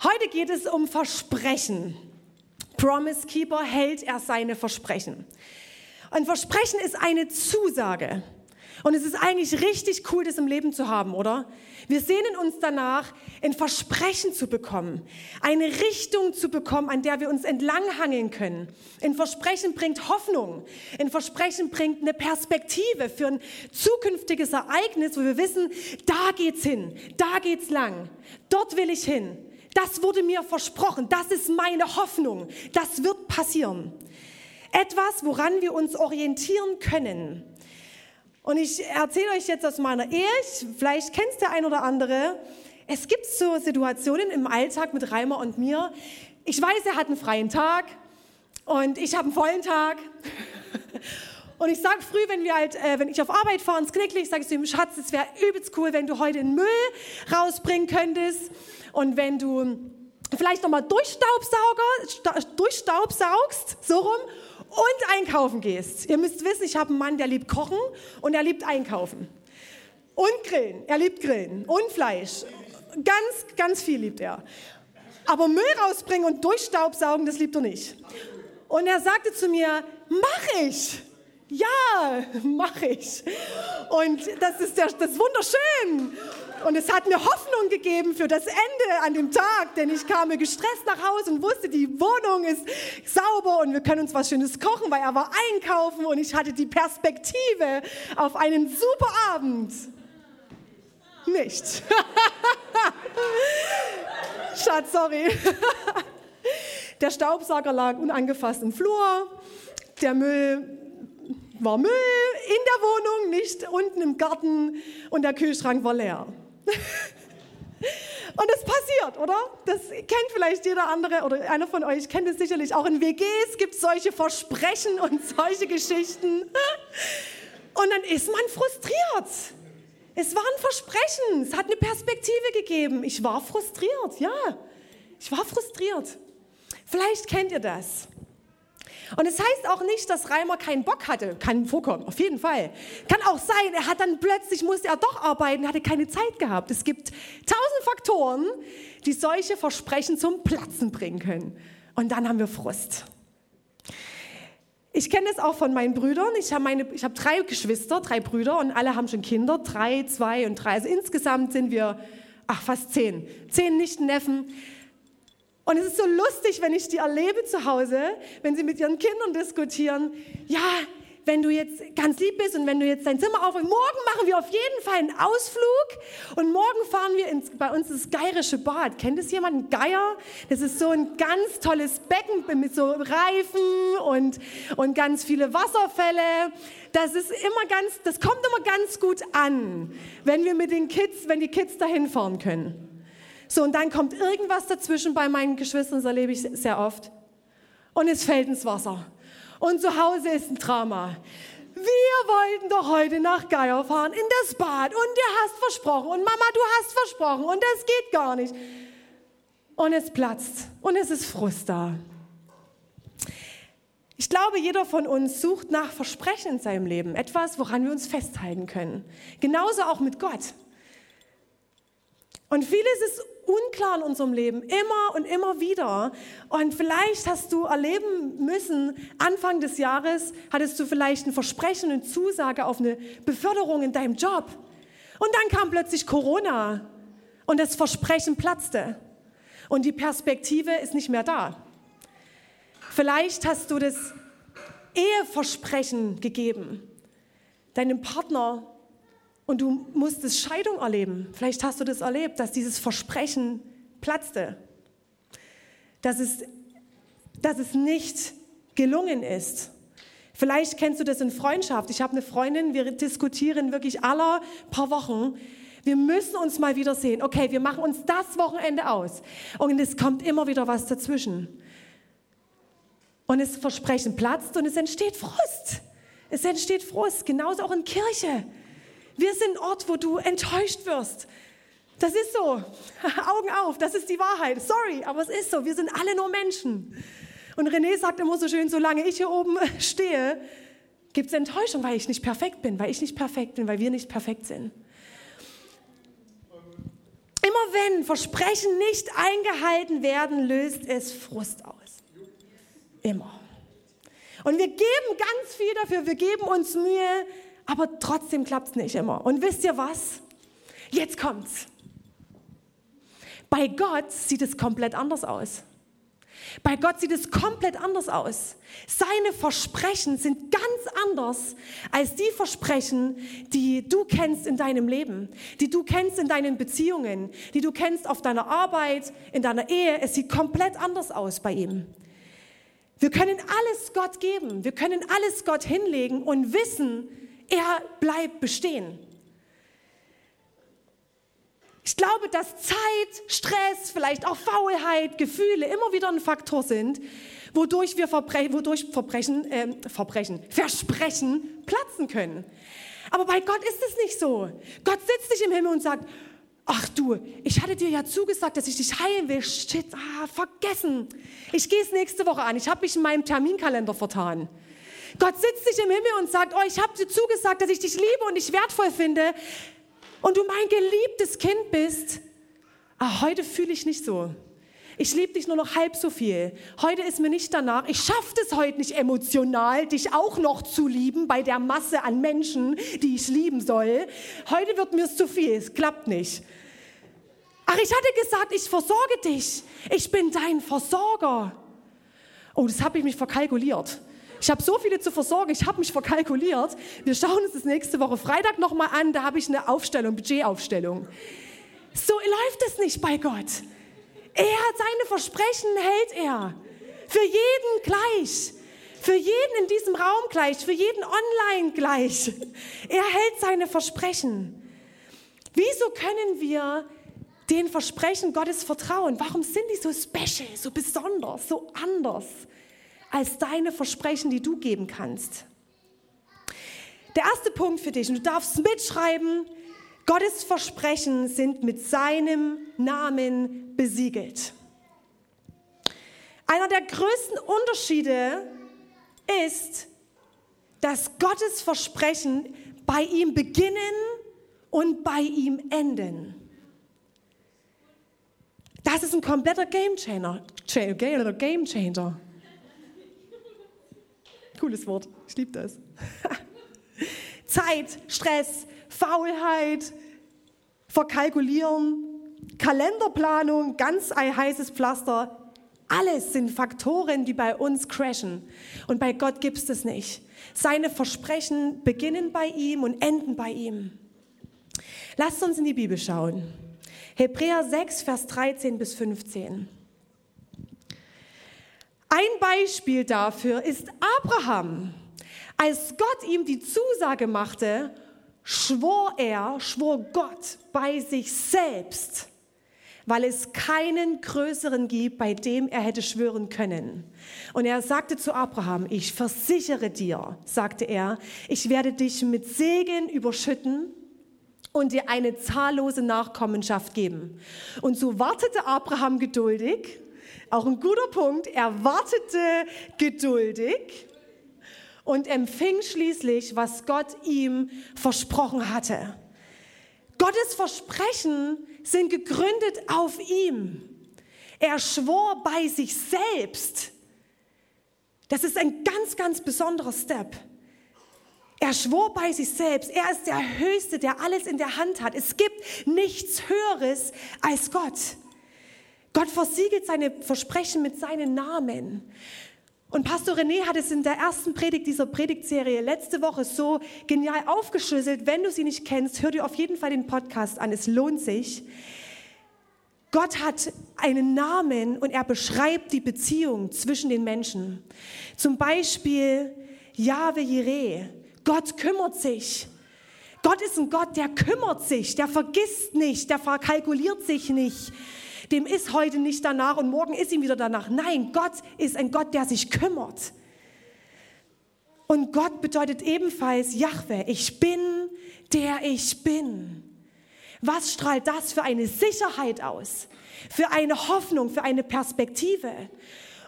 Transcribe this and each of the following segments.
Heute geht es um Versprechen. Promise Keeper hält er seine Versprechen. Ein Versprechen ist eine Zusage. Und es ist eigentlich richtig cool, das im Leben zu haben, oder? Wir sehnen uns danach, ein Versprechen zu bekommen, eine Richtung zu bekommen, an der wir uns entlanghangeln können. Ein Versprechen bringt Hoffnung. Ein Versprechen bringt eine Perspektive für ein zukünftiges Ereignis, wo wir wissen, da geht's hin, da geht's lang, dort will ich hin. Das wurde mir versprochen, das ist meine Hoffnung, das wird passieren. Etwas, woran wir uns orientieren können. Und ich erzähle euch jetzt aus meiner Ehe, vielleicht kennt es der ein oder andere. Es gibt so Situationen im Alltag mit Reimer und mir. Ich weiß, er hat einen freien Tag und ich habe einen vollen Tag. Und ich sage früh, wenn, wir halt, äh, wenn ich auf Arbeit fahre ins Knickli, sage ich zu ihm, Schatz, es wäre übelst cool, wenn du heute den Müll rausbringen könntest und wenn du vielleicht nochmal Durchstaubsauger, durchstaubsaugst, so rum, und einkaufen gehst. Ihr müsst wissen, ich habe einen Mann, der liebt Kochen und er liebt Einkaufen. Und Grillen. Er liebt Grillen. Und Fleisch. Ganz, ganz viel liebt er. Aber Müll rausbringen und durchstaubsaugen, das liebt er nicht. Und er sagte zu mir, mach ich. Ja, mach ich. Und das ist, der, das ist wunderschön. Und es hat mir Hoffnung gegeben für das Ende an dem Tag, denn ich kam gestresst nach Hause und wusste, die Wohnung ist sauber und wir können uns was Schönes kochen, weil er war einkaufen und ich hatte die Perspektive auf einen super Abend. Nicht. Schatz, sorry. Der Staubsauger lag unangefasst im Flur. Der Müll war Müll in der Wohnung, nicht unten im Garten und der Kühlschrank war leer. Und es passiert, oder? Das kennt vielleicht jeder andere oder einer von euch kennt es sicherlich. Auch in WGs gibt es solche Versprechen und solche Geschichten. Und dann ist man frustriert. Es war ein Versprechen, es hat eine Perspektive gegeben. Ich war frustriert, ja. Ich war frustriert. Vielleicht kennt ihr das. Und es heißt auch nicht, dass Reimer keinen Bock hatte. Kann vorkommen, auf jeden Fall. Kann auch sein, er hat dann plötzlich, musste er doch arbeiten, hatte keine Zeit gehabt. Es gibt tausend Faktoren, die solche Versprechen zum Platzen bringen können. Und dann haben wir Frust. Ich kenne das auch von meinen Brüdern. Ich habe hab drei Geschwister, drei Brüder und alle haben schon Kinder. Drei, zwei und drei. Also insgesamt sind wir, ach, fast zehn. Zehn Nichten-Neffen. Und es ist so lustig, wenn ich die erlebe zu Hause, wenn sie mit ihren Kindern diskutieren. Ja, wenn du jetzt ganz lieb bist und wenn du jetzt dein Zimmer aufräumst, morgen machen wir auf jeden Fall einen Ausflug und morgen fahren wir ins, bei uns das Geirische Bad. Kennt es jemand? Geier? Das ist so ein ganz tolles Becken mit so Reifen und, und ganz viele Wasserfälle. Das ist immer ganz, das kommt immer ganz gut an, wenn wir mit den Kids, wenn die Kids dahin fahren können. So, und dann kommt irgendwas dazwischen bei meinen Geschwistern, das erlebe ich sehr oft. Und es fällt ins Wasser. Und zu Hause ist ein Drama. Wir wollten doch heute nach Geier fahren in das Bad und du hast versprochen und Mama, du hast versprochen und das geht gar nicht. Und es platzt und es ist Frust da. Ich glaube, jeder von uns sucht nach Versprechen in seinem Leben, etwas, woran wir uns festhalten können. Genauso auch mit Gott. Und vieles ist unklar in unserem Leben, immer und immer wieder. Und vielleicht hast du erleben müssen, Anfang des Jahres hattest du vielleicht ein Versprechen, eine Zusage auf eine Beförderung in deinem Job. Und dann kam plötzlich Corona und das Versprechen platzte. Und die Perspektive ist nicht mehr da. Vielleicht hast du das Eheversprechen gegeben, deinem Partner und du musstest Scheidung erleben. Vielleicht hast du das erlebt, dass dieses Versprechen platzte. Dass es, dass es nicht gelungen ist. Vielleicht kennst du das in Freundschaft. Ich habe eine Freundin, wir diskutieren wirklich alle paar Wochen. Wir müssen uns mal wiedersehen. Okay, wir machen uns das Wochenende aus. Und es kommt immer wieder was dazwischen. Und das Versprechen platzt und es entsteht Frust. Es entsteht Frust, genauso auch in Kirche. Wir sind ein Ort, wo du enttäuscht wirst. Das ist so. Augen auf, das ist die Wahrheit. Sorry, aber es ist so. Wir sind alle nur Menschen. Und René sagt immer so schön, solange ich hier oben stehe, gibt es Enttäuschung, weil ich nicht perfekt bin, weil ich nicht perfekt bin, weil wir nicht perfekt sind. Immer wenn Versprechen nicht eingehalten werden, löst es Frust aus. Immer. Und wir geben ganz viel dafür, wir geben uns Mühe, aber trotzdem klappt es nicht immer. Und wisst ihr was? Jetzt kommt's. Bei Gott sieht es komplett anders aus. Bei Gott sieht es komplett anders aus. Seine Versprechen sind ganz anders als die Versprechen, die du kennst in deinem Leben, die du kennst in deinen Beziehungen, die du kennst auf deiner Arbeit, in deiner Ehe. Es sieht komplett anders aus bei ihm. Wir können alles Gott geben, wir können alles Gott hinlegen und wissen, er bleibt bestehen. Ich glaube, dass Zeit, Stress, vielleicht auch Faulheit, Gefühle immer wieder ein Faktor sind, wodurch wir Verbre wodurch Verbrechen, äh, Verbrechen, Versprechen platzen können. Aber bei Gott ist es nicht so. Gott sitzt nicht im Himmel und sagt, Ach du, ich hatte dir ja zugesagt, dass ich dich heilen will. Shit, ah, vergessen. Ich gehe es nächste Woche an. Ich habe mich in meinem Terminkalender vertan. Gott sitzt nicht im Himmel und sagt, oh, ich habe dir zugesagt, dass ich dich liebe und dich wertvoll finde und du mein geliebtes Kind bist. Ah, heute fühle ich nicht so. Ich liebe dich nur noch halb so viel. Heute ist mir nicht danach. Ich schaffe es heute nicht emotional, dich auch noch zu lieben bei der Masse an Menschen, die ich lieben soll. Heute wird mir es zu viel. Es klappt nicht. Ach, ich hatte gesagt, ich versorge dich. Ich bin dein Versorger. Oh, das habe ich mich verkalkuliert. Ich habe so viele zu versorgen, ich habe mich verkalkuliert. Wir schauen uns das nächste Woche Freitag nochmal an, da habe ich eine Aufstellung, Budgetaufstellung. So läuft es nicht bei Gott. Er hat seine Versprechen, hält er. Für jeden gleich. Für jeden in diesem Raum gleich, für jeden online gleich. Er hält seine Versprechen. Wieso können wir den Versprechen Gottes vertrauen? Warum sind die so special, so besonders, so anders als deine Versprechen, die du geben kannst? Der erste Punkt für dich, und du darfst mitschreiben, Gottes Versprechen sind mit seinem Namen besiegelt. Einer der größten Unterschiede ist, dass Gottes Versprechen bei ihm beginnen und bei ihm enden. Das ist ein kompletter Gamechanger. Game Changer. Cooles Wort. Ich liebe das. Zeit, Stress, Faulheit, Verkalkulieren, Kalenderplanung, ganz ein heißes Pflaster. Alles sind Faktoren, die bei uns crashen. Und bei Gott gibt es das nicht. Seine Versprechen beginnen bei ihm und enden bei ihm. Lasst uns in die Bibel schauen. Hebräer 6, Vers 13 bis 15. Ein Beispiel dafür ist Abraham. Als Gott ihm die Zusage machte, schwor er, schwor Gott bei sich selbst, weil es keinen größeren gibt, bei dem er hätte schwören können. Und er sagte zu Abraham, ich versichere dir, sagte er, ich werde dich mit Segen überschütten und dir eine zahllose Nachkommenschaft geben. Und so wartete Abraham geduldig, auch ein guter Punkt, er wartete geduldig und empfing schließlich, was Gott ihm versprochen hatte. Gottes Versprechen sind gegründet auf ihm. Er schwor bei sich selbst. Das ist ein ganz, ganz besonderer Step. Er schwor bei sich selbst, er ist der Höchste, der alles in der Hand hat. Es gibt nichts Höheres als Gott. Gott versiegelt seine Versprechen mit seinen Namen. Und Pastor René hat es in der ersten Predigt dieser Predigtserie letzte Woche so genial aufgeschlüsselt. Wenn du sie nicht kennst, hör dir auf jeden Fall den Podcast an. Es lohnt sich. Gott hat einen Namen und er beschreibt die Beziehung zwischen den Menschen. Zum Beispiel Yahweh Jireh. Gott kümmert sich. Gott ist ein Gott, der kümmert sich, der vergisst nicht, der verkalkuliert sich nicht, dem ist heute nicht danach und morgen ist ihm wieder danach. Nein, Gott ist ein Gott, der sich kümmert. Und Gott bedeutet ebenfalls Jahwe, ich bin, der ich bin. Was strahlt das für eine Sicherheit aus? Für eine Hoffnung, für eine Perspektive?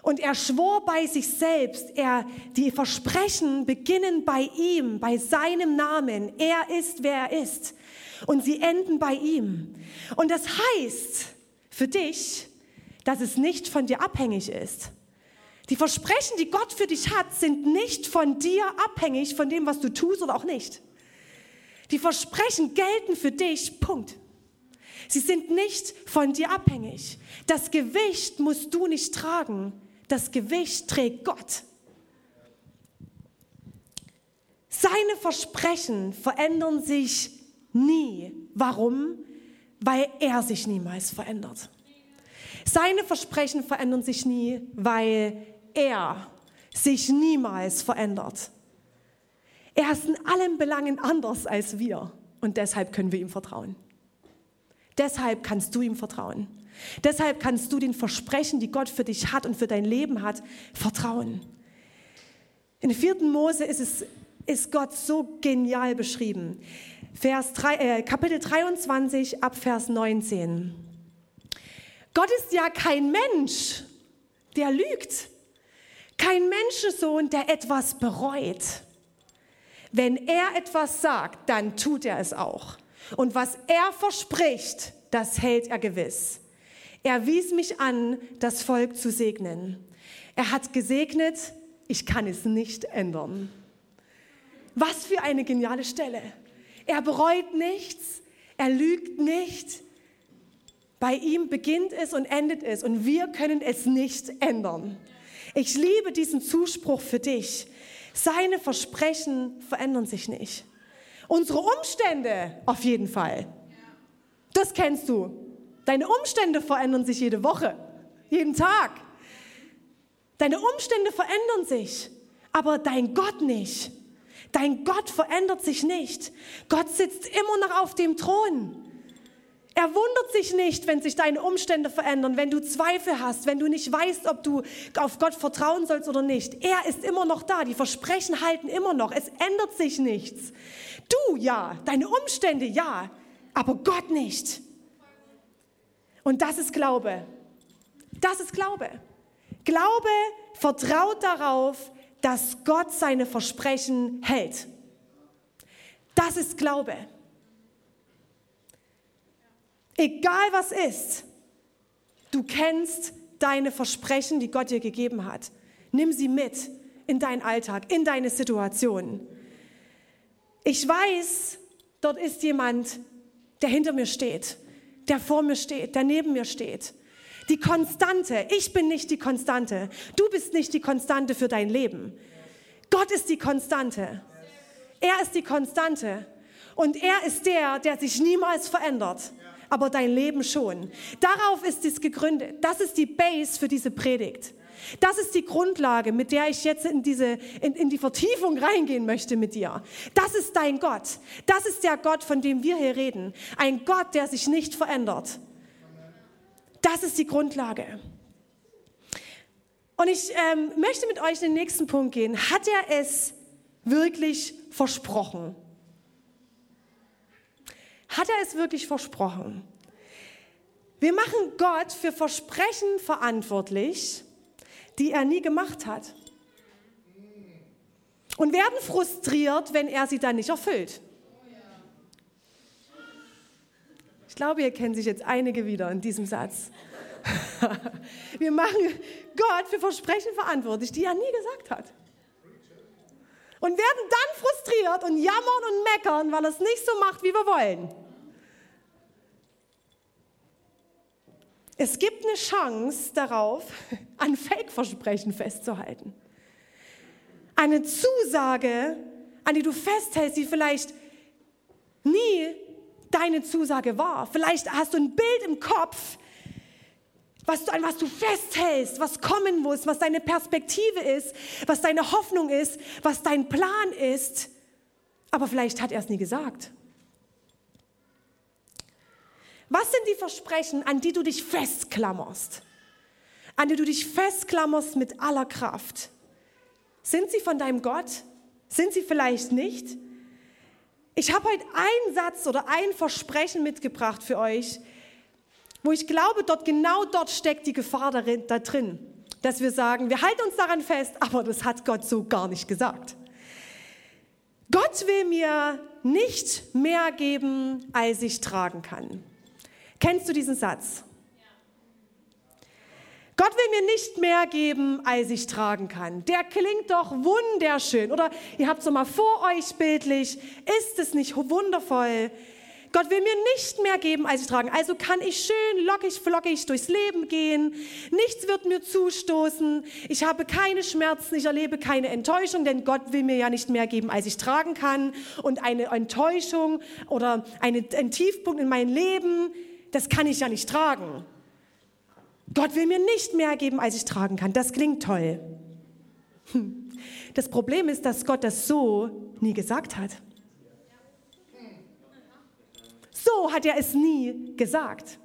Und er schwor bei sich selbst, er, die Versprechen beginnen bei ihm, bei seinem Namen. Er ist, wer er ist. Und sie enden bei ihm. Und das heißt für dich, dass es nicht von dir abhängig ist. Die Versprechen, die Gott für dich hat, sind nicht von dir abhängig, von dem, was du tust oder auch nicht. Die Versprechen gelten für dich, Punkt. Sie sind nicht von dir abhängig. Das Gewicht musst du nicht tragen. Das Gewicht trägt Gott. Seine Versprechen verändern sich nie. Warum? Weil er sich niemals verändert. Seine Versprechen verändern sich nie, weil er sich niemals verändert. Er ist in allen Belangen anders als wir und deshalb können wir ihm vertrauen. Deshalb kannst du ihm vertrauen. Deshalb kannst du den Versprechen, die Gott für dich hat und für dein Leben hat, vertrauen. In 4. Mose ist, es, ist Gott so genial beschrieben. Vers 3, äh, Kapitel 23 ab Vers 19. Gott ist ja kein Mensch, der lügt. Kein Menschensohn, der etwas bereut. Wenn er etwas sagt, dann tut er es auch. Und was er verspricht, das hält er gewiss. Er wies mich an, das Volk zu segnen. Er hat gesegnet, ich kann es nicht ändern. Was für eine geniale Stelle. Er bereut nichts, er lügt nicht. Bei ihm beginnt es und endet es und wir können es nicht ändern. Ich liebe diesen Zuspruch für dich. Seine Versprechen verändern sich nicht. Unsere Umstände auf jeden Fall. Das kennst du. Deine Umstände verändern sich jede Woche, jeden Tag. Deine Umstände verändern sich, aber dein Gott nicht. Dein Gott verändert sich nicht. Gott sitzt immer noch auf dem Thron. Er wundert sich nicht, wenn sich deine Umstände verändern, wenn du Zweifel hast, wenn du nicht weißt, ob du auf Gott vertrauen sollst oder nicht. Er ist immer noch da. Die Versprechen halten immer noch. Es ändert sich nichts. Du ja, deine Umstände ja, aber Gott nicht. Und das ist Glaube. Das ist Glaube. Glaube vertraut darauf, dass Gott seine Versprechen hält. Das ist Glaube. Egal was ist, du kennst deine Versprechen, die Gott dir gegeben hat. Nimm sie mit in deinen Alltag, in deine Situation. Ich weiß, dort ist jemand, der hinter mir steht, der vor mir steht, der neben mir steht. Die Konstante. Ich bin nicht die Konstante. Du bist nicht die Konstante für dein Leben. Gott ist die Konstante. Er ist die Konstante. Und er ist der, der sich niemals verändert aber dein Leben schon. Darauf ist es gegründet. Das ist die Base für diese Predigt. Das ist die Grundlage, mit der ich jetzt in, diese, in, in die Vertiefung reingehen möchte mit dir. Das ist dein Gott. Das ist der Gott, von dem wir hier reden. Ein Gott, der sich nicht verändert. Das ist die Grundlage. Und ich ähm, möchte mit euch in den nächsten Punkt gehen. Hat er es wirklich versprochen? Hat er es wirklich versprochen? Wir machen Gott für Versprechen verantwortlich, die er nie gemacht hat. Und werden frustriert, wenn er sie dann nicht erfüllt. Ich glaube, ihr kennt sich jetzt einige wieder in diesem Satz. Wir machen Gott für Versprechen verantwortlich, die er nie gesagt hat. Und werden dann frustriert und jammern und meckern, weil er es nicht so macht, wie wir wollen. Es gibt eine Chance darauf, an Fake-Versprechen festzuhalten. Eine Zusage, an die du festhältst, die vielleicht nie deine Zusage war. Vielleicht hast du ein Bild im Kopf, was du, an was du festhältst, was kommen muss, was deine Perspektive ist, was deine Hoffnung ist, was dein Plan ist. Aber vielleicht hat er es nie gesagt. Was sind die Versprechen, an die du dich festklammerst? An die du dich festklammerst mit aller Kraft? Sind sie von deinem Gott? Sind sie vielleicht nicht? Ich habe heute einen Satz oder ein Versprechen mitgebracht für euch, wo ich glaube, dort genau dort steckt die Gefahr darin, da drin, dass wir sagen, wir halten uns daran fest, aber das hat Gott so gar nicht gesagt. Gott will mir nicht mehr geben, als ich tragen kann. Kennst du diesen Satz? Gott will mir nicht mehr geben, als ich tragen kann. Der klingt doch wunderschön. Oder ihr habt es mal vor euch bildlich. Ist es nicht wundervoll? Gott will mir nicht mehr geben, als ich tragen. Also kann ich schön lockig, flockig durchs Leben gehen. Nichts wird mir zustoßen. Ich habe keine Schmerzen. Ich erlebe keine Enttäuschung, denn Gott will mir ja nicht mehr geben, als ich tragen kann. Und eine Enttäuschung oder eine, ein Tiefpunkt in meinem Leben, das kann ich ja nicht tragen. Gott will mir nicht mehr geben, als ich tragen kann. Das klingt toll. Hm. Das Problem ist, dass Gott das so nie gesagt hat. So hat er es nie gesagt.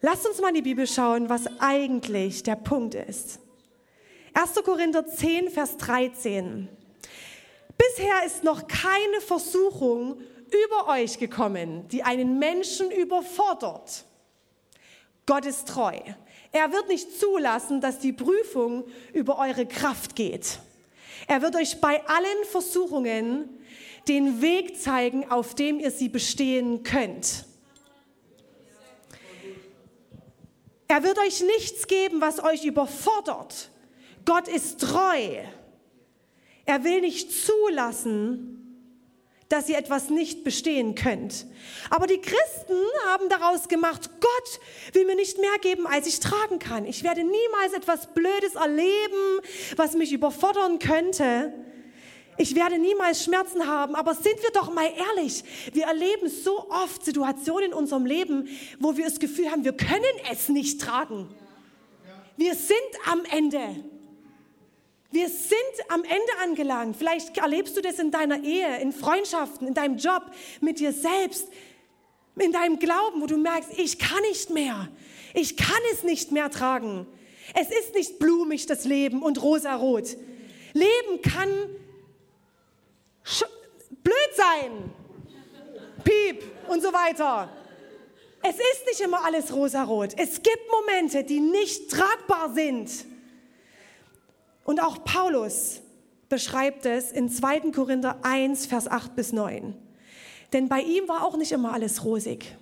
Lasst uns mal in die Bibel schauen, was eigentlich der Punkt ist. 1. Korinther 10, Vers 13. Bisher ist noch keine Versuchung über euch gekommen, die einen Menschen überfordert. Gott ist treu. Er wird nicht zulassen, dass die Prüfung über eure Kraft geht. Er wird euch bei allen Versuchungen den Weg zeigen, auf dem ihr sie bestehen könnt. Er wird euch nichts geben, was euch überfordert. Gott ist treu. Er will nicht zulassen, dass ihr etwas nicht bestehen könnt. Aber die Christen haben daraus gemacht, Gott will mir nicht mehr geben, als ich tragen kann. Ich werde niemals etwas Blödes erleben, was mich überfordern könnte. Ich werde niemals Schmerzen haben, aber sind wir doch mal ehrlich, wir erleben so oft Situationen in unserem Leben, wo wir das Gefühl haben, wir können es nicht tragen. Wir sind am Ende. Wir sind am Ende angelangt. Vielleicht erlebst du das in deiner Ehe, in Freundschaften, in deinem Job, mit dir selbst, in deinem Glauben, wo du merkst, ich kann nicht mehr. Ich kann es nicht mehr tragen. Es ist nicht blumig, das Leben und rosarot. Leben kann blöd sein. Piep und so weiter. Es ist nicht immer alles rosarot. Es gibt Momente, die nicht tragbar sind. Und auch Paulus beschreibt es in 2. Korinther 1, Vers 8 bis 9. Denn bei ihm war auch nicht immer alles rosig.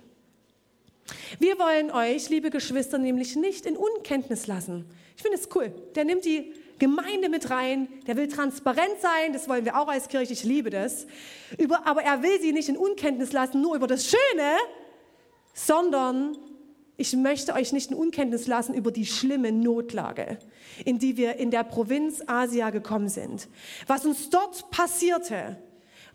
Wir wollen euch, liebe Geschwister, nämlich nicht in Unkenntnis lassen. Ich finde es cool. Der nimmt die Gemeinde mit rein, der will transparent sein, das wollen wir auch als Kirche, ich liebe das. Aber er will sie nicht in Unkenntnis lassen, nur über das Schöne, sondern ich möchte euch nicht in Unkenntnis lassen über die schlimme Notlage, in die wir in der Provinz Asia gekommen sind. Was uns dort passierte,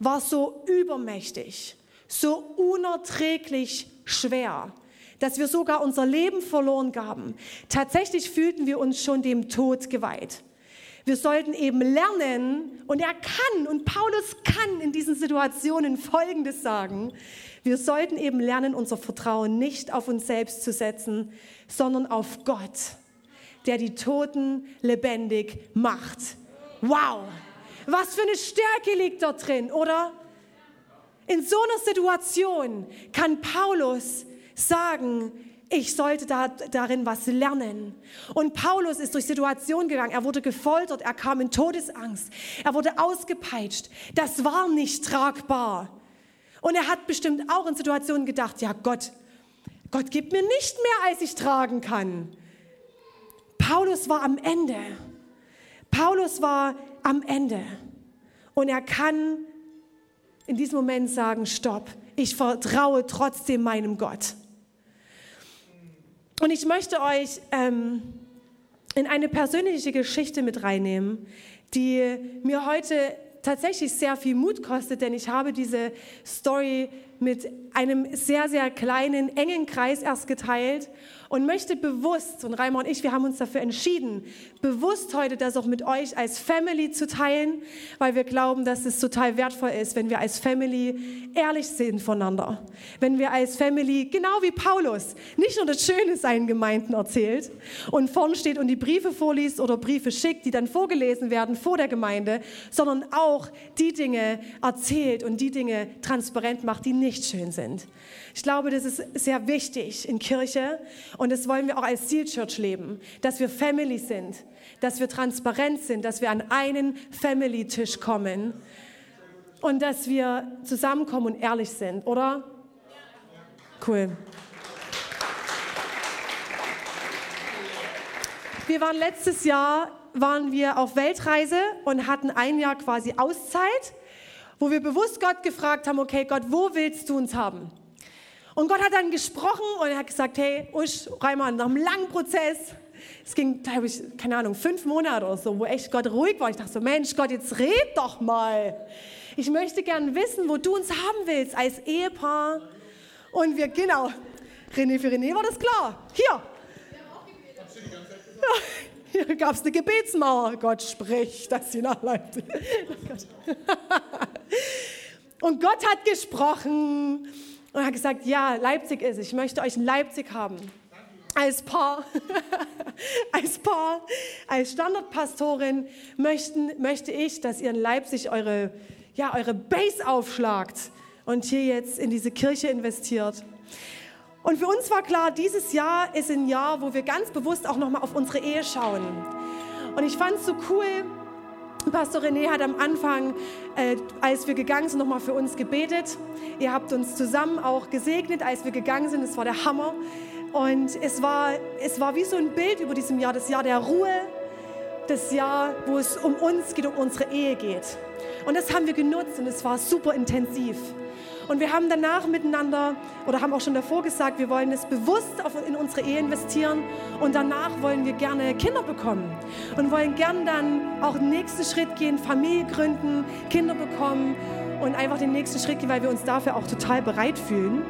war so übermächtig, so unerträglich schwer, dass wir sogar unser Leben verloren gaben. Tatsächlich fühlten wir uns schon dem Tod geweiht. Wir sollten eben lernen, und er kann, und Paulus kann in diesen Situationen Folgendes sagen. Wir sollten eben lernen, unser Vertrauen nicht auf uns selbst zu setzen, sondern auf Gott, der die Toten lebendig macht. Wow! Was für eine Stärke liegt dort drin, oder? In so einer Situation kann Paulus sagen, ich sollte da, darin was lernen. Und Paulus ist durch Situationen gegangen. Er wurde gefoltert, er kam in Todesangst, er wurde ausgepeitscht. Das war nicht tragbar. Und er hat bestimmt auch in Situationen gedacht, ja Gott, Gott gibt mir nicht mehr, als ich tragen kann. Paulus war am Ende. Paulus war am Ende. Und er kann in diesem Moment sagen, stopp, ich vertraue trotzdem meinem Gott. Und ich möchte euch ähm, in eine persönliche Geschichte mit reinnehmen, die mir heute tatsächlich sehr viel Mut kostet, denn ich habe diese Story mit einem sehr, sehr kleinen, engen Kreis erst geteilt. Und möchte bewusst, und Reimer und ich, wir haben uns dafür entschieden, bewusst heute das auch mit euch als Family zu teilen, weil wir glauben, dass es total wertvoll ist, wenn wir als Family ehrlich sind voneinander. Wenn wir als Family, genau wie Paulus, nicht nur das Schöne seinen Gemeinden erzählt und vorn steht und die Briefe vorliest oder Briefe schickt, die dann vorgelesen werden vor der Gemeinde, sondern auch die Dinge erzählt und die Dinge transparent macht, die nicht schön sind. Ich glaube, das ist sehr wichtig in Kirche und das wollen wir auch als Seal Church leben, dass wir Family sind, dass wir transparent sind, dass wir an einen Family-Tisch kommen und dass wir zusammenkommen und ehrlich sind, oder? Cool. Wir waren letztes Jahr waren wir auf Weltreise und hatten ein Jahr quasi Auszeit, wo wir bewusst Gott gefragt haben, okay Gott, wo willst du uns haben? Und Gott hat dann gesprochen und er hat gesagt, hey, Usch, Reimann, nach einem langen Prozess, es ging, glaube ich, keine Ahnung, fünf Monate oder so, wo echt Gott ruhig war. Ich dachte so, Mensch, Gott, jetzt red doch mal. Ich möchte gern wissen, wo du uns haben willst als Ehepaar. Und wir, genau, René für René war das klar. Hier. Ja, hier gab es eine Gebetsmauer. Gott spricht, dass sie nach Leipzig. Und Gott hat gesprochen und hat gesagt, ja, Leipzig ist es. Ich möchte euch in Leipzig haben. Als Paar, als Paar, als Standardpastorin möchten, möchte ich, dass ihr in Leipzig eure, ja, eure Base aufschlagt und hier jetzt in diese Kirche investiert. Und für uns war klar, dieses Jahr ist ein Jahr, wo wir ganz bewusst auch nochmal auf unsere Ehe schauen. Und ich fand es so cool, Pastor René hat am Anfang, äh, als wir gegangen sind, nochmal für uns gebetet. Ihr habt uns zusammen auch gesegnet, als wir gegangen sind. Es war der Hammer. Und es war, es war wie so ein Bild über diesem Jahr, das Jahr der Ruhe, das Jahr, wo es um uns geht, um unsere Ehe geht. Und das haben wir genutzt und es war super intensiv. Und wir haben danach miteinander oder haben auch schon davor gesagt, wir wollen es bewusst in unsere Ehe investieren und danach wollen wir gerne Kinder bekommen und wollen gern dann auch den nächsten Schritt gehen, Familie gründen, Kinder bekommen und einfach den nächsten Schritt gehen, weil wir uns dafür auch total bereit fühlen.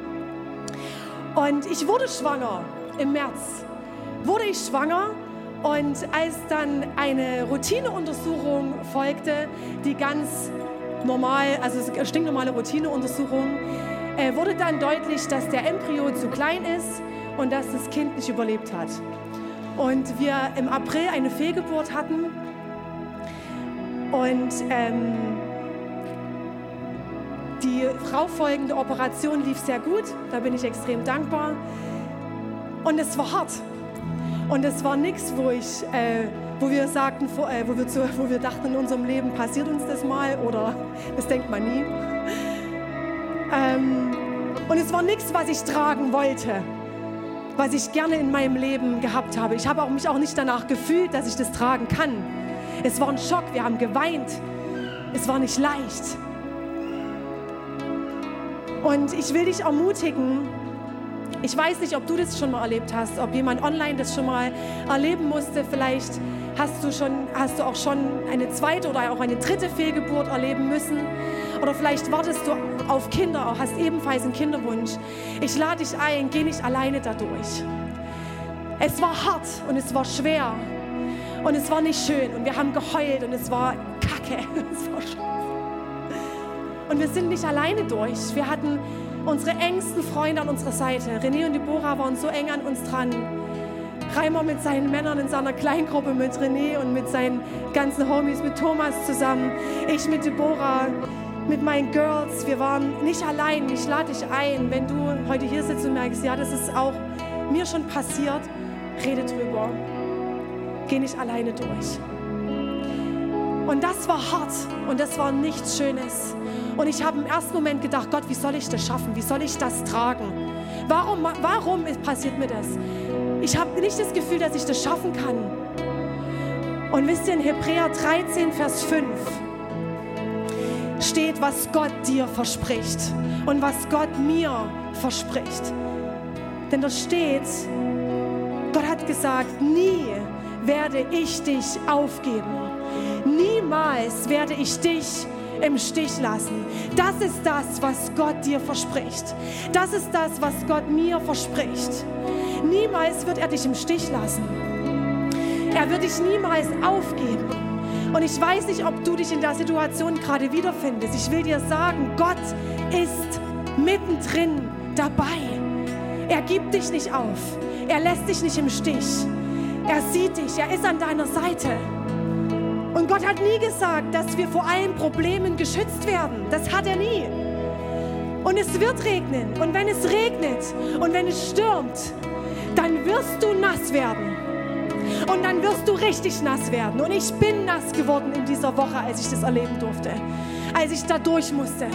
Und ich wurde schwanger im März. Wurde ich schwanger und als dann eine Routineuntersuchung folgte, die ganz normal, also stinknormale Routineuntersuchung, äh, wurde dann deutlich, dass der Embryo zu klein ist und dass das Kind nicht überlebt hat. Und wir im April eine Fehlgeburt hatten und ähm, die folgende Operation lief sehr gut, da bin ich extrem dankbar. Und es war hart. Und es war nichts, wo ich äh, wo wir sagten, äh, wo wir, zu, wo wir dachten in unserem Leben, passiert uns das mal oder das denkt man nie. Ähm, und es war nichts, was ich tragen wollte, was ich gerne in meinem Leben gehabt habe. Ich habe auch, mich auch nicht danach gefühlt, dass ich das tragen kann. Es war ein Schock, wir haben geweint. Es war nicht leicht. Und ich will dich ermutigen, ich weiß nicht, ob du das schon mal erlebt hast, ob jemand online das schon mal erleben musste. Vielleicht hast du, schon, hast du auch schon eine zweite oder auch eine dritte Fehlgeburt erleben müssen. Oder vielleicht wartest du auf Kinder, hast ebenfalls einen Kinderwunsch. Ich lade dich ein, geh nicht alleine dadurch. Es war hart und es war schwer und es war nicht schön und wir haben geheult und es war kacke. Es war. Und wir sind nicht alleine durch. Wir hatten unsere engsten Freunde an unserer Seite. René und Deborah waren so eng an uns dran. Reimer mit seinen Männern in seiner Kleingruppe, mit René und mit seinen ganzen Homies, mit Thomas zusammen. Ich mit Deborah, mit meinen Girls. Wir waren nicht allein. Ich lade dich ein, wenn du heute hier sitzt und merkst, ja, das ist auch mir schon passiert, rede drüber. Geh nicht alleine durch. Und das war hart und das war nichts Schönes. Und ich habe im ersten Moment gedacht, Gott, wie soll ich das schaffen? Wie soll ich das tragen? Warum, warum passiert mir das? Ich habe nicht das Gefühl, dass ich das schaffen kann. Und wisst ihr, in Hebräer 13, Vers 5 steht, was Gott dir verspricht und was Gott mir verspricht. Denn da steht, Gott hat gesagt, nie werde ich dich aufgeben. Niemals werde ich dich im Stich lassen. Das ist das, was Gott dir verspricht. Das ist das, was Gott mir verspricht. Niemals wird er dich im Stich lassen. Er wird dich niemals aufgeben. Und ich weiß nicht, ob du dich in der Situation gerade wiederfindest. Ich will dir sagen, Gott ist mittendrin dabei. Er gibt dich nicht auf. Er lässt dich nicht im Stich. Er sieht dich. Er ist an deiner Seite. Und Gott hat nie gesagt, dass wir vor allen Problemen geschützt werden. Das hat er nie. Und es wird regnen. Und wenn es regnet und wenn es stürmt, dann wirst du nass werden. Und dann wirst du richtig nass werden. Und ich bin nass geworden in dieser Woche, als ich das erleben durfte. Als ich da durch musste.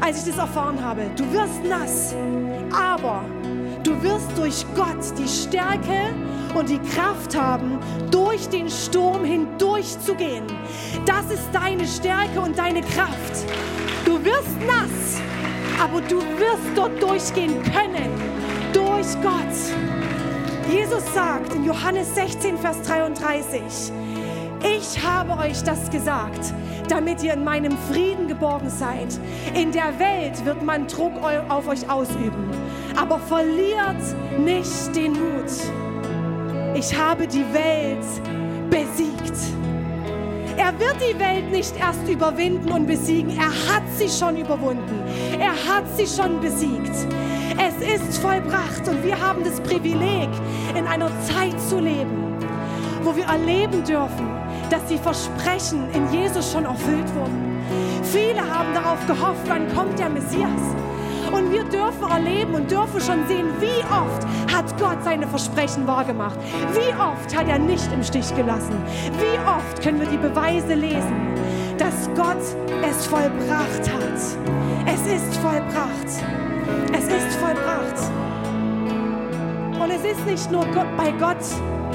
Als ich das erfahren habe. Du wirst nass. Aber du wirst durch Gott die Stärke und die Kraft haben, durch den Sturm hindurchzugehen. Das ist deine Stärke und deine Kraft. Du wirst nass, aber du wirst dort durchgehen können. Durch Gott. Jesus sagt in Johannes 16, Vers 33, ich habe euch das gesagt, damit ihr in meinem Frieden geborgen seid. In der Welt wird man Druck auf euch ausüben, aber verliert nicht den Mut ich habe die Welt besiegt. Er wird die Welt nicht erst überwinden und besiegen, er hat sie schon überwunden. Er hat sie schon besiegt. Es ist vollbracht und wir haben das Privileg, in einer Zeit zu leben, wo wir erleben dürfen, dass die Versprechen in Jesus schon erfüllt wurden. Viele haben darauf gehofft, wann kommt der Messias. Und wir dürfen erleben und dürfen schon sehen, wie oft hat Gott seine Versprechen wahrgemacht. Wie oft hat er nicht im Stich gelassen. Wie oft können wir die Beweise lesen, dass Gott es vollbracht hat. Es ist vollbracht. Es ist vollbracht. Und es ist nicht nur bei Gott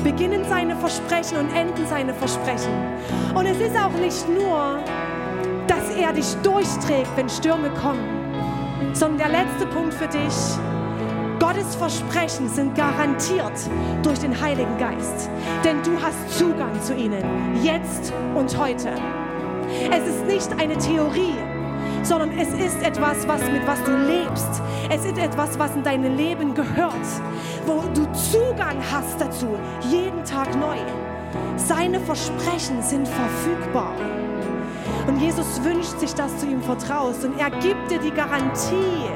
beginnen seine Versprechen und enden seine Versprechen. Und es ist auch nicht nur, dass er dich durchträgt, wenn Stürme kommen sondern der letzte Punkt für dich. Gottes Versprechen sind garantiert durch den Heiligen Geist, denn du hast Zugang zu ihnen, jetzt und heute. Es ist nicht eine Theorie, sondern es ist etwas, was, mit was du lebst. Es ist etwas, was in dein Leben gehört, wo du Zugang hast dazu, jeden Tag neu. Seine Versprechen sind verfügbar. Und Jesus wünscht sich, dass du ihm vertraust. Und er gibt dir die Garantie,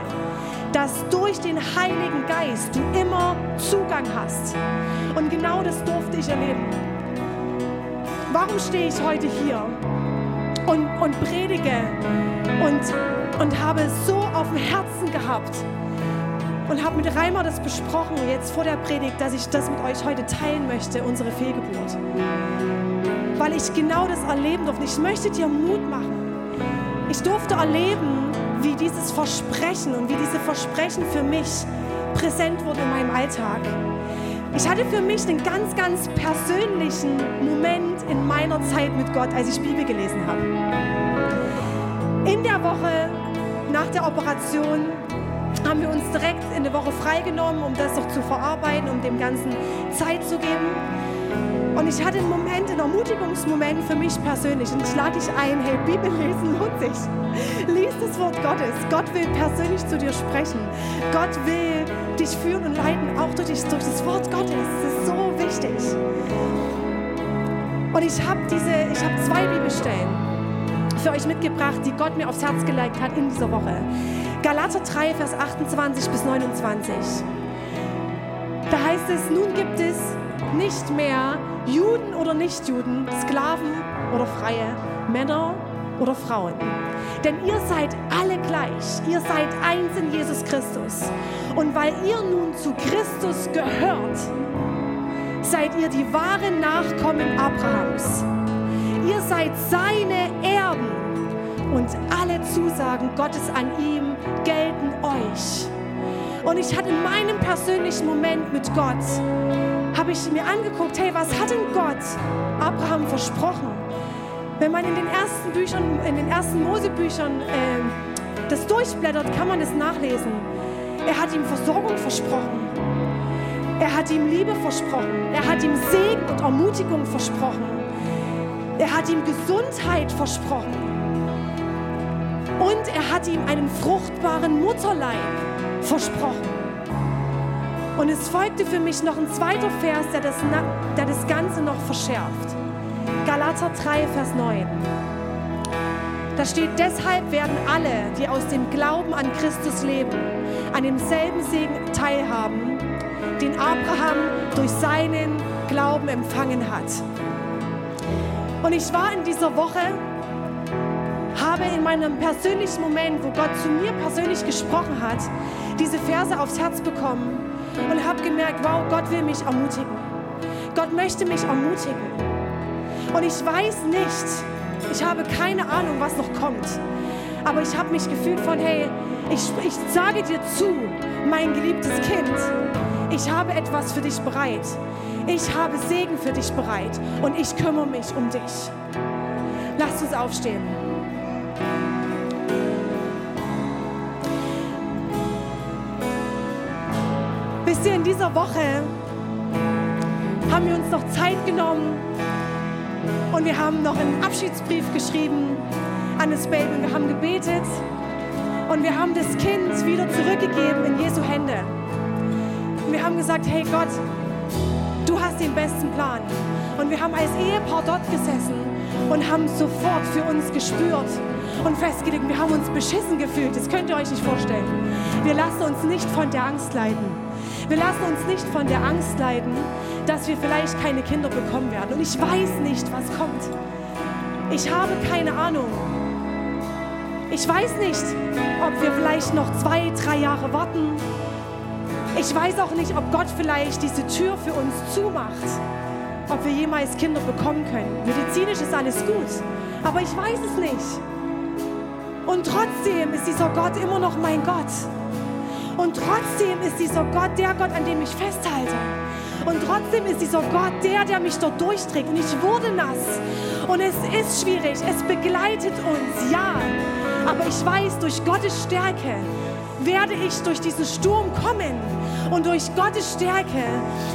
dass durch den Heiligen Geist du immer Zugang hast. Und genau das durfte ich erleben. Warum stehe ich heute hier und, und predige und, und habe es so auf dem Herzen gehabt und habe mit Reimer das besprochen, jetzt vor der Predigt, dass ich das mit euch heute teilen möchte, unsere Fehlgeburt weil ich genau das erleben durfte. Ich möchte dir Mut machen. Ich durfte erleben, wie dieses Versprechen und wie diese Versprechen für mich präsent wurden in meinem Alltag. Ich hatte für mich einen ganz, ganz persönlichen Moment in meiner Zeit mit Gott, als ich Bibel gelesen habe. In der Woche nach der Operation haben wir uns direkt in der Woche freigenommen, um das noch zu verarbeiten, um dem Ganzen Zeit zu geben. Und ich hatte einen Moment, einen Ermutigungsmoment für mich persönlich. Und ich lade dich ein, hey, Bibel lesen lohnt sich. Lies das Wort Gottes. Gott will persönlich zu dir sprechen. Gott will dich führen und leiten, auch durch, durch das Wort Gottes. Das ist so wichtig. Und ich habe diese, ich habe zwei Bibelstellen für euch mitgebracht, die Gott mir aufs Herz gelegt hat in dieser Woche. Galater 3, Vers 28 bis 29. Da heißt es, nun gibt es nicht mehr Juden oder Nichtjuden, Sklaven oder Freie, Männer oder Frauen. Denn ihr seid alle gleich. Ihr seid eins in Jesus Christus. Und weil ihr nun zu Christus gehört, seid ihr die wahren Nachkommen Abrahams. Ihr seid seine Erben und alle Zusagen Gottes an ihm gelten euch. Und ich hatte in meinem persönlichen Moment mit Gott habe ich mir angeguckt, hey, was hat denn Gott Abraham versprochen? Wenn man in den ersten Büchern, in den ersten Mosebüchern äh, das durchblättert, kann man das nachlesen. Er hat ihm Versorgung versprochen. Er hat ihm Liebe versprochen. Er hat ihm Segen und Ermutigung versprochen. Er hat ihm Gesundheit versprochen. Und er hat ihm einen fruchtbaren Mutterleib versprochen. Und es folgte für mich noch ein zweiter Vers, der das, der das Ganze noch verschärft. Galater 3, Vers 9. Da steht, deshalb werden alle, die aus dem Glauben an Christus leben, an demselben Segen teilhaben, den Abraham durch seinen Glauben empfangen hat. Und ich war in dieser Woche, habe in meinem persönlichen Moment, wo Gott zu mir persönlich gesprochen hat, diese Verse aufs Herz bekommen und habe gemerkt, wow, Gott will mich ermutigen. Gott möchte mich ermutigen. Und ich weiß nicht, ich habe keine Ahnung, was noch kommt. Aber ich habe mich gefühlt von, hey, ich, ich sage dir zu, mein geliebtes Kind, ich habe etwas für dich bereit. Ich habe Segen für dich bereit und ich kümmere mich um dich. Lasst uns aufstehen. Ihr, in dieser Woche haben wir uns noch Zeit genommen und wir haben noch einen Abschiedsbrief geschrieben an das Baby und wir haben gebetet und wir haben das Kind wieder zurückgegeben in Jesu Hände. Und wir haben gesagt, hey Gott, du hast den besten Plan. Und wir haben als Ehepaar dort gesessen und haben sofort für uns gespürt und festgelegt, wir haben uns beschissen gefühlt. Das könnt ihr euch nicht vorstellen. Wir lassen uns nicht von der Angst leiden. Wir lassen uns nicht von der Angst leiden, dass wir vielleicht keine Kinder bekommen werden. Und ich weiß nicht, was kommt. Ich habe keine Ahnung. Ich weiß nicht, ob wir vielleicht noch zwei, drei Jahre warten. Ich weiß auch nicht, ob Gott vielleicht diese Tür für uns zumacht, ob wir jemals Kinder bekommen können. Medizinisch ist alles gut, aber ich weiß es nicht. Und trotzdem ist dieser Gott immer noch mein Gott. Und trotzdem ist dieser Gott der Gott, an dem ich festhalte. Und trotzdem ist dieser Gott der, der mich dort durchträgt. Und ich wurde nass. Und es ist schwierig. Es begleitet uns, ja. Aber ich weiß, durch Gottes Stärke werde ich durch diesen Sturm kommen. Und durch Gottes Stärke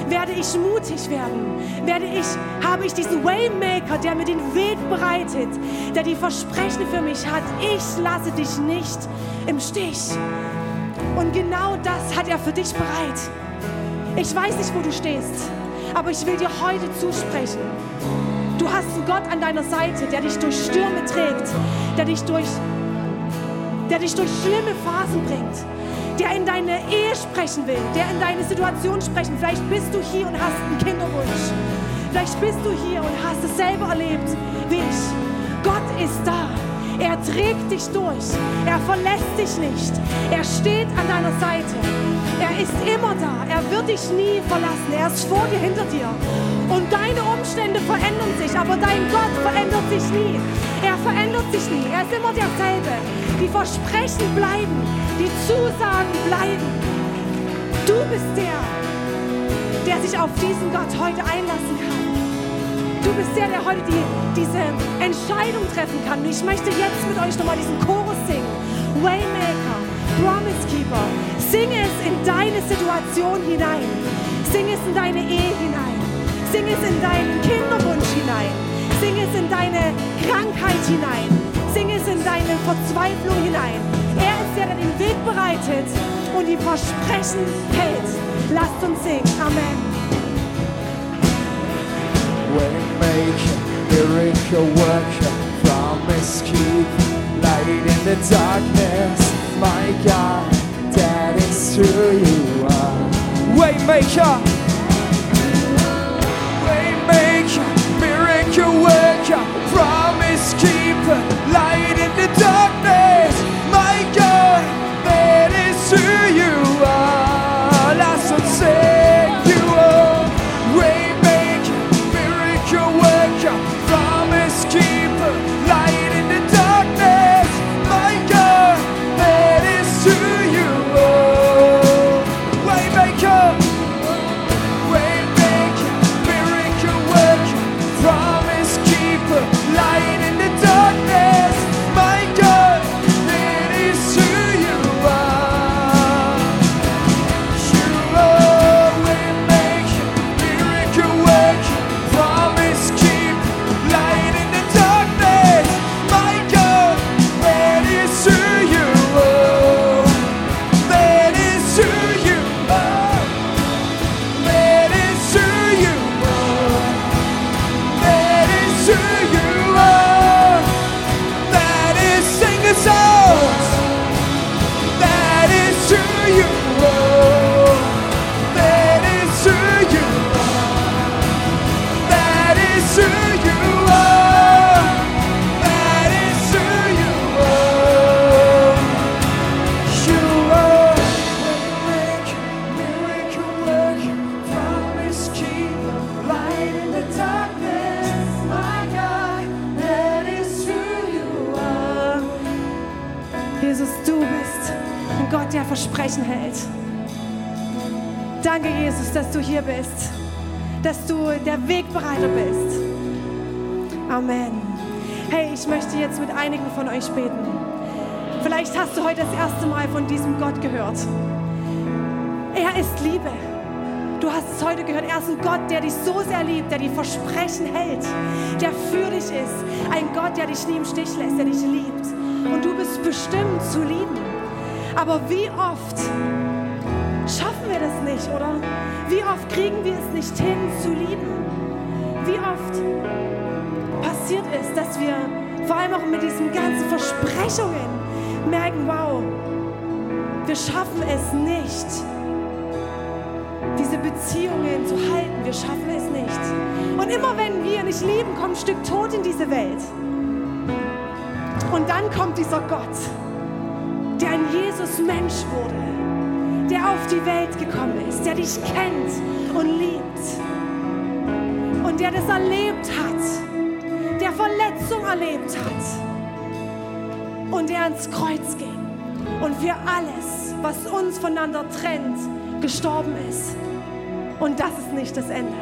werde ich mutig werden. Werde ich, habe ich diesen Waymaker, der mir den Weg bereitet, der die Versprechen für mich hat. Ich lasse dich nicht im Stich. Und genau das hat er für dich bereit. Ich weiß nicht, wo du stehst, aber ich will dir heute zusprechen. Du hast einen Gott an deiner Seite, der dich durch Stürme trägt, der dich durch, der dich durch schlimme Phasen bringt, der in deine Ehe sprechen will, der in deine Situation sprechen. Vielleicht bist du hier und hast einen Kinderwunsch. Vielleicht bist du hier und hast es selber erlebt wie ich. Gott ist da. Er trägt dich durch. Er verlässt dich nicht. Er steht an deiner Seite. Er ist immer da. Er wird dich nie verlassen. Er ist vor dir, hinter dir. Und deine Umstände verändern sich, aber dein Gott verändert sich nie. Er verändert sich nie. Er ist immer derselbe. Die Versprechen bleiben. Die Zusagen bleiben. Du bist der, der sich auf diesen Gott heute einlassen kann. Du bist der, der heute die, diese Entscheidung treffen kann. Und ich möchte jetzt mit euch nochmal diesen Chorus singen. Waymaker, Promise Keeper. Sing es in deine Situation hinein. Sing es in deine Ehe hinein. Sing es in deinen Kinderwunsch hinein. Sing es in deine Krankheit hinein. Sing es in deine Verzweiflung hinein. Er ist der, der den Weg bereitet und die Versprechen hält. Lasst uns singen. Amen. Waymaker, miracle worker, promise keep light in the darkness. My God, that is who you are. Waymaker, Waymaker, miracle worker, promise keeper, light in the darkness. My God, that is who you are. Last one Gehört. Er ist Liebe. Du hast es heute gehört. Er ist ein Gott, der dich so sehr liebt, der die Versprechen hält, der für dich ist. Ein Gott, der dich nie im Stich lässt, der dich liebt. Und du bist bestimmt zu lieben. Aber wie oft schaffen wir das nicht, oder? Wie oft kriegen wir es nicht hin zu lieben? Wie oft passiert es, dass wir vor allem auch mit diesen ganzen Versprechungen merken, wow, wir schaffen es nicht, diese Beziehungen zu halten. Wir schaffen es nicht. Und immer wenn wir nicht lieben, kommt ein Stück Tod in diese Welt. Und dann kommt dieser Gott, der ein Jesus Mensch wurde, der auf die Welt gekommen ist, der dich kennt und liebt und der das erlebt hat, der Verletzung erlebt hat und der ans Kreuz ging und für alles, was uns voneinander trennt, gestorben ist. Und das ist nicht das Ende.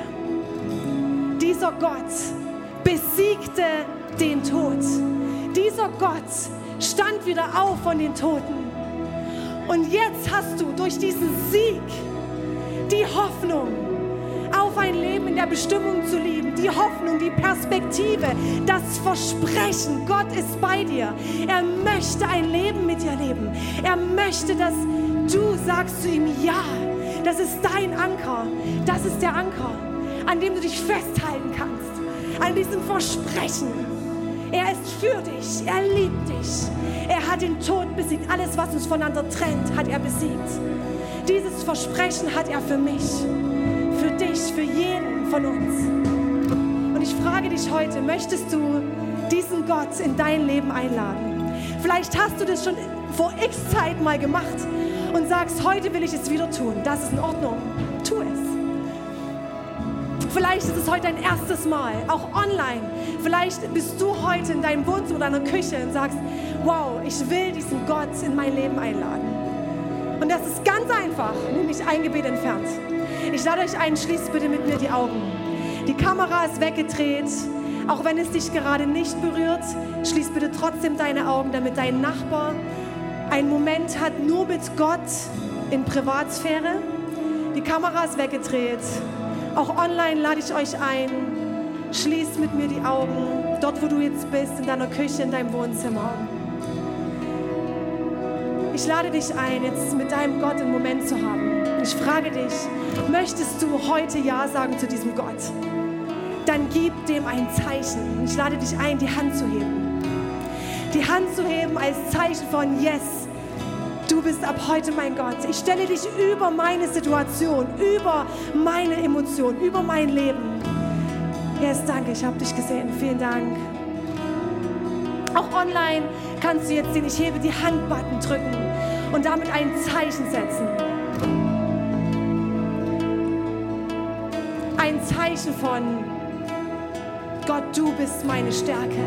Dieser Gott besiegte den Tod. Dieser Gott stand wieder auf von den Toten. Und jetzt hast du durch diesen Sieg die Hoffnung, auf ein Leben in der Bestimmung zu leben, die Hoffnung, die Perspektive, das Versprechen, Gott ist bei dir. Er möchte ein Leben mit dir leben. Er möchte, dass du sagst zu ihm, ja, das ist dein Anker, das ist der Anker, an dem du dich festhalten kannst, an diesem Versprechen. Er ist für dich, er liebt dich. Er hat den Tod besiegt. Alles, was uns voneinander trennt, hat er besiegt. Dieses Versprechen hat er für mich, für dich, für jeden von uns. Und ich frage dich heute, möchtest du diesen Gott in dein Leben einladen? Vielleicht hast du das schon vor x Zeit mal gemacht und sagst, heute will ich es wieder tun. Das ist in Ordnung. Tu es. Vielleicht ist es heute dein erstes Mal, auch online. Vielleicht bist du heute in deinem Wohnzimmer oder deiner Küche und sagst, wow, ich will diesen Gott in mein Leben einladen. Und das ist ganz einfach, nämlich ein Gebet entfernt. Ich lade euch ein, schließt bitte mit mir die Augen. Die Kamera ist weggedreht. Auch wenn es dich gerade nicht berührt, schließ bitte trotzdem deine Augen, damit dein Nachbar einen Moment hat, nur mit Gott in Privatsphäre. Die Kamera ist weggedreht. Auch online lade ich euch ein. Schließ mit mir die Augen, dort wo du jetzt bist, in deiner Küche, in deinem Wohnzimmer. Ich lade dich ein, jetzt mit deinem Gott einen Moment zu haben. Ich frage dich, möchtest du heute Ja sagen zu diesem Gott? Dann gib dem ein Zeichen. Ich lade dich ein, die Hand zu heben. Die Hand zu heben als Zeichen von Yes. Du bist ab heute mein Gott. Ich stelle dich über meine Situation, über meine Emotionen, über mein Leben. Yes, danke, ich habe dich gesehen. Vielen Dank. Auch online kannst du jetzt den Ich hebe die Hand-Button drücken und damit ein Zeichen setzen. Zeichen von Gott, du bist meine Stärke.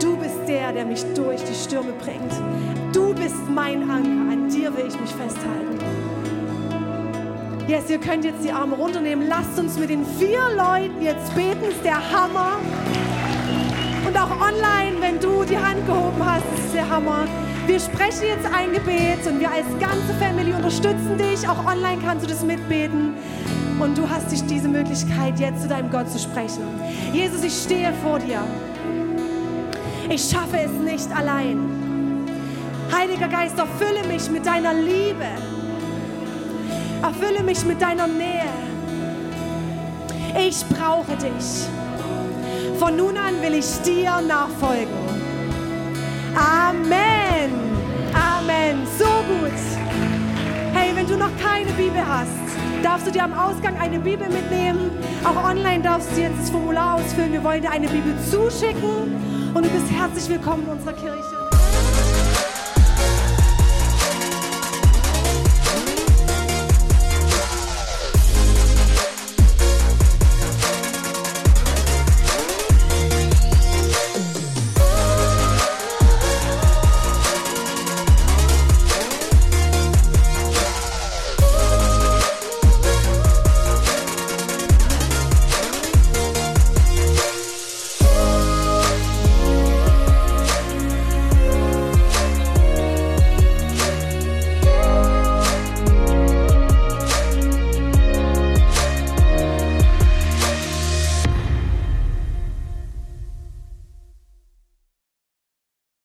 Du bist der, der mich durch die Stürme bringt. Du bist mein Anker. An dir will ich mich festhalten. Yes, ihr könnt jetzt die Arme runternehmen. Lasst uns mit den vier Leuten jetzt beten. Ist der Hammer. Und auch online, wenn du die Hand gehoben hast, ist der Hammer. Wir sprechen jetzt ein Gebet und wir als ganze Family unterstützen dich. Auch online kannst du das mitbeten. Und du hast dich diese Möglichkeit, jetzt zu deinem Gott zu sprechen. Jesus, ich stehe vor dir. Ich schaffe es nicht allein. Heiliger Geist, erfülle mich mit deiner Liebe. Erfülle mich mit deiner Nähe. Ich brauche dich. Von nun an will ich dir nachfolgen. Amen. Amen. So gut. Hey, wenn du noch keine Bibel hast, darfst du dir am Ausgang eine Bibel mitnehmen. Auch online darfst du jetzt das Formular ausfüllen. Wir wollen dir eine Bibel zuschicken und du bist herzlich willkommen in unserer Kirche.